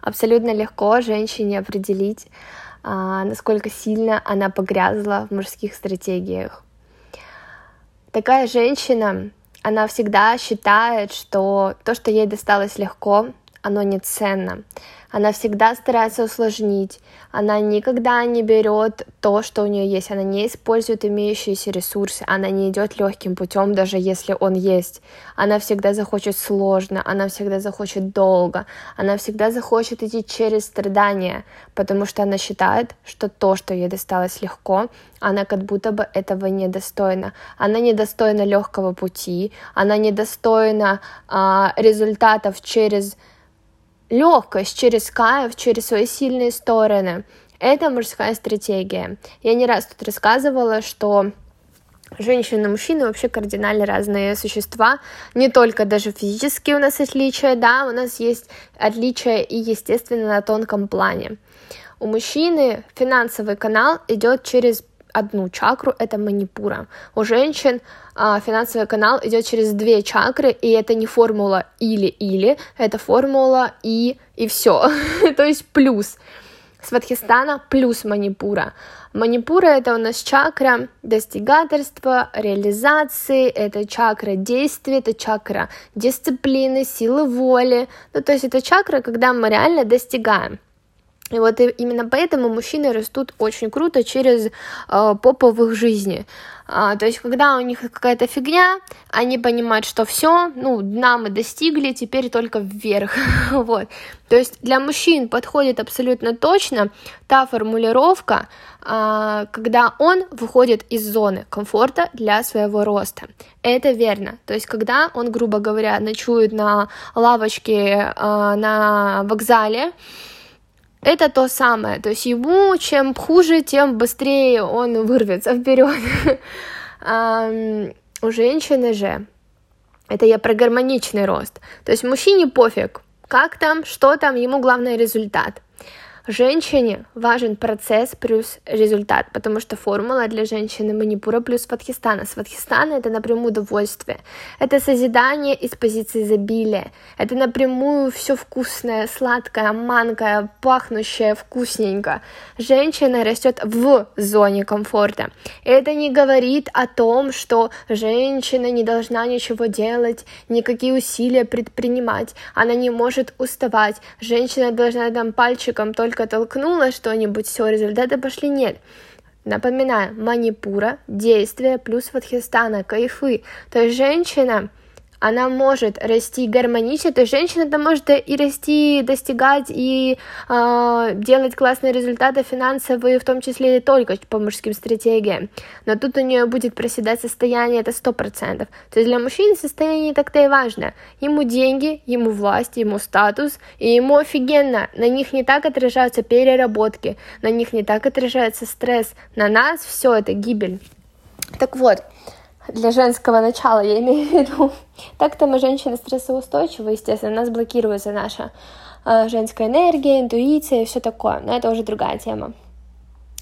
Абсолютно легко женщине определить, а, насколько сильно она погрязла в мужских стратегиях. Такая женщина, она всегда считает, что то, что ей досталось легко, оно не ценно. Она всегда старается усложнить, она никогда не берет то, что у нее есть, она не использует имеющиеся ресурсы, она не идет легким путем, даже если он есть. Она всегда захочет сложно, она всегда захочет долго, она всегда захочет идти через страдания, потому что она считает, что то, что ей досталось легко, она как будто бы этого недостойна. Она недостойна легкого пути, она недостойна а, результатов через легкость через кайф, через свои сильные стороны. Это мужская стратегия. Я не раз тут рассказывала, что Женщины и мужчины вообще кардинально разные существа, не только даже физически у нас отличия, да, у нас есть отличия и, естественно, на тонком плане. У мужчины финансовый канал идет через одну чакру, это манипура. У женщин а, финансовый канал идет через две чакры, и это не формула или-или, это формула и и все, то есть плюс. Сватхистана плюс Манипура. Манипура это у нас чакра достигательства, реализации, это чакра действия, это чакра дисциплины, силы воли. Ну, то есть это чакра, когда мы реально достигаем. И вот именно поэтому мужчины растут очень круто через э, попу в их жизни. А, то есть, когда у них какая-то фигня, они понимают, что все, ну, дна мы достигли, теперь только вверх. вот. То есть для мужчин подходит абсолютно точно та формулировка, э, когда он выходит из зоны комфорта для своего роста. Это верно. То есть, когда он, грубо говоря, ночует на лавочке э, на вокзале, это то самое. То есть ему чем хуже, тем быстрее он вырвется вперед. У женщины же это я про гармоничный рост. То есть мужчине пофиг, как там, что там, ему главный результат. Женщине важен процесс плюс результат, потому что формула для женщины манипура плюс сватхистана. Сватхистана — это напрямую удовольствие, это созидание из позиции изобилия, это напрямую все вкусное, сладкое, манкое, пахнущее, вкусненько. Женщина растет в зоне комфорта. Это не говорит о том, что женщина не должна ничего делать, никакие усилия предпринимать, она не может уставать, женщина должна там пальчиком только только толкнула что-нибудь, все, результаты пошли, нет. Напоминаю, манипура, действие плюс ватхистана, кайфы. То есть женщина она может расти гармонично, то есть женщина там может и расти, достигать и э, делать классные результаты финансовые, в том числе и только по мужским стратегиям. Но тут у нее будет проседать состояние, это сто процентов. То есть для мужчины состояние так-то и важно. Ему деньги, ему власть, ему статус, и ему офигенно. На них не так отражаются переработки, на них не так отражается стресс. На нас все это гибель. Так вот, для женского начала, я имею в виду. Так-то мы женщины стрессоустойчивы, естественно, нас блокируется наша э, женская энергия, интуиция и все такое, но это уже другая тема.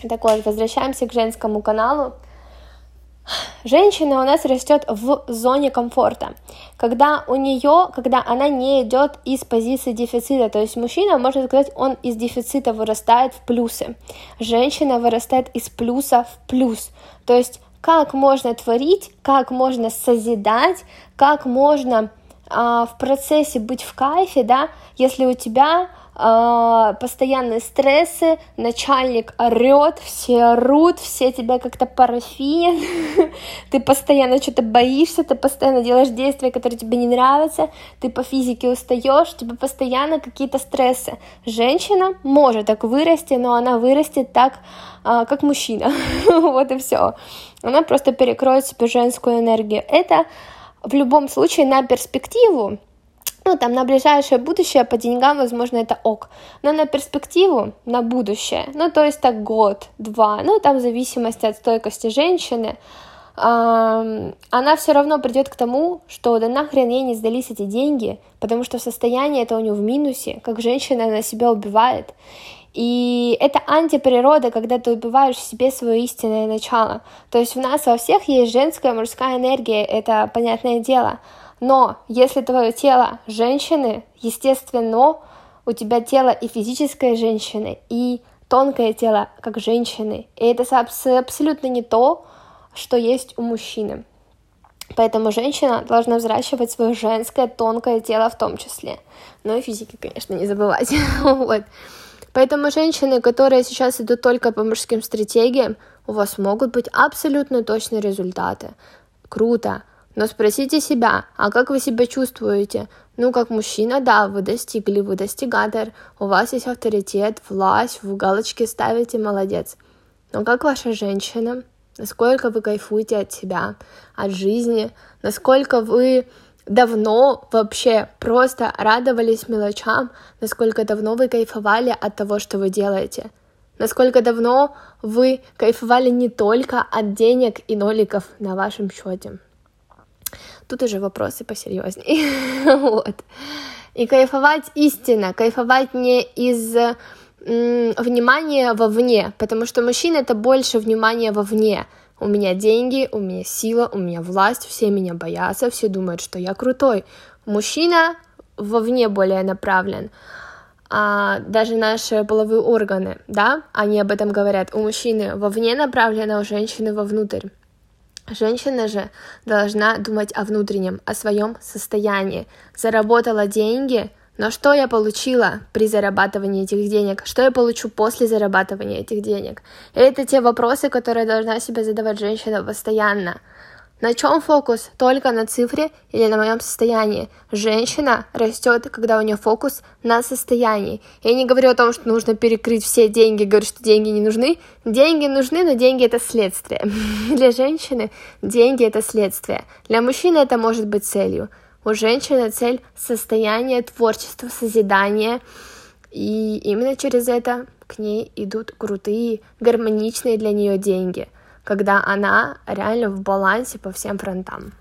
Так вот, возвращаемся к женскому каналу. Женщина у нас растет в зоне комфорта, когда у нее, когда она не идет из позиции дефицита, то есть мужчина, можно сказать, он из дефицита вырастает в плюсы, женщина вырастает из плюса в плюс, то есть как можно творить, как можно созидать, как можно а, в процессе быть в кайфе, да, если у тебя а, постоянные стрессы, начальник орет, все орут, все тебя как-то парафинят, ты постоянно что-то боишься, ты постоянно делаешь действия, которые тебе не нравятся, ты по физике устаешь, тебе постоянно какие-то стрессы. Женщина может так вырасти, но она вырастет так, а, как мужчина, вот и все. Она просто перекроет себе женскую энергию. Это в любом случае на перспективу ну, там, на ближайшее будущее по деньгам, возможно, это ок. Но на перспективу, на будущее, ну, то есть так год, два, ну, там в зависимости от стойкости женщины, она все равно придет к тому, что да нахрен ей не сдались эти деньги, потому что состояние это у нее в минусе, как женщина она себя убивает. И это антиприрода, когда ты убиваешь в себе свое истинное начало. То есть у нас во всех есть женская, мужская энергия, это понятное дело. Но если твое тело женщины, естественно, у тебя тело и физической женщины, и тонкое тело как женщины. И это абсолютно не то, что есть у мужчины. Поэтому женщина должна взращивать свое женское тонкое тело в том числе. Ну и физики, конечно, не забывать. вот. Поэтому женщины, которые сейчас идут только по мужским стратегиям, у вас могут быть абсолютно точные результаты. Круто. Но спросите себя, а как вы себя чувствуете? Ну, как мужчина, да, вы достигли, вы достигатор, у вас есть авторитет, власть, вы галочки ставите, молодец. Но как ваша женщина? Насколько вы кайфуете от себя, от жизни? Насколько вы давно вообще просто радовались мелочам? Насколько давно вы кайфовали от того, что вы делаете? Насколько давно вы кайфовали не только от денег и ноликов на вашем счете? Тут уже вопросы посерьезнее. вот. И кайфовать истинно, кайфовать не из внимания вовне, потому что мужчина это больше внимания вовне. У меня деньги, у меня сила, у меня власть, все меня боятся, все думают, что я крутой. Мужчина вовне более направлен. А даже наши половые органы, да, они об этом говорят. У мужчины вовне направлено, у женщины вовнутрь. Женщина же должна думать о внутреннем, о своем состоянии. Заработала деньги, но что я получила при зарабатывании этих денег? Что я получу после зарабатывания этих денег? И это те вопросы, которые должна себе задавать женщина постоянно. На чем фокус? Только на цифре или на моем состоянии? Женщина растет, когда у нее фокус на состоянии. Я не говорю о том, что нужно перекрыть все деньги, говорю, что деньги не нужны. Деньги нужны, но деньги это следствие. Для женщины деньги это следствие. Для мужчины это может быть целью. У женщины цель состояние, творчество, созидание. И именно через это к ней идут крутые, гармоничные для нее деньги – когда она реально в балансе по всем фронтам.